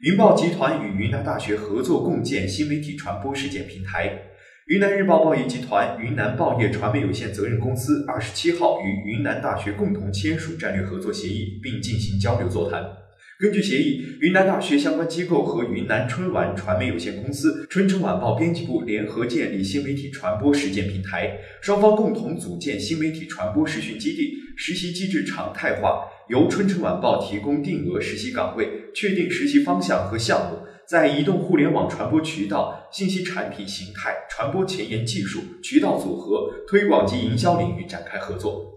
云豹集团与云南大学合作共建新媒体传播实践平台。云南日报报业集团、云南报业传媒有限责任公司二十七号与云南大学共同签署战略合作协议，并进行交流座谈。根据协议，云南大学相关机构和云南春晚传媒有限公司、春城晚报编辑部联合建立新媒体传播实践平台，双方共同组建新媒体传播实训基地，实习机制常态化，由春城晚报提供定额实习岗位，确定实习方向和项目，在移动互联网传播渠道、信息产品形态、传播前沿技术、渠道组合、推广及营销领域展开合作。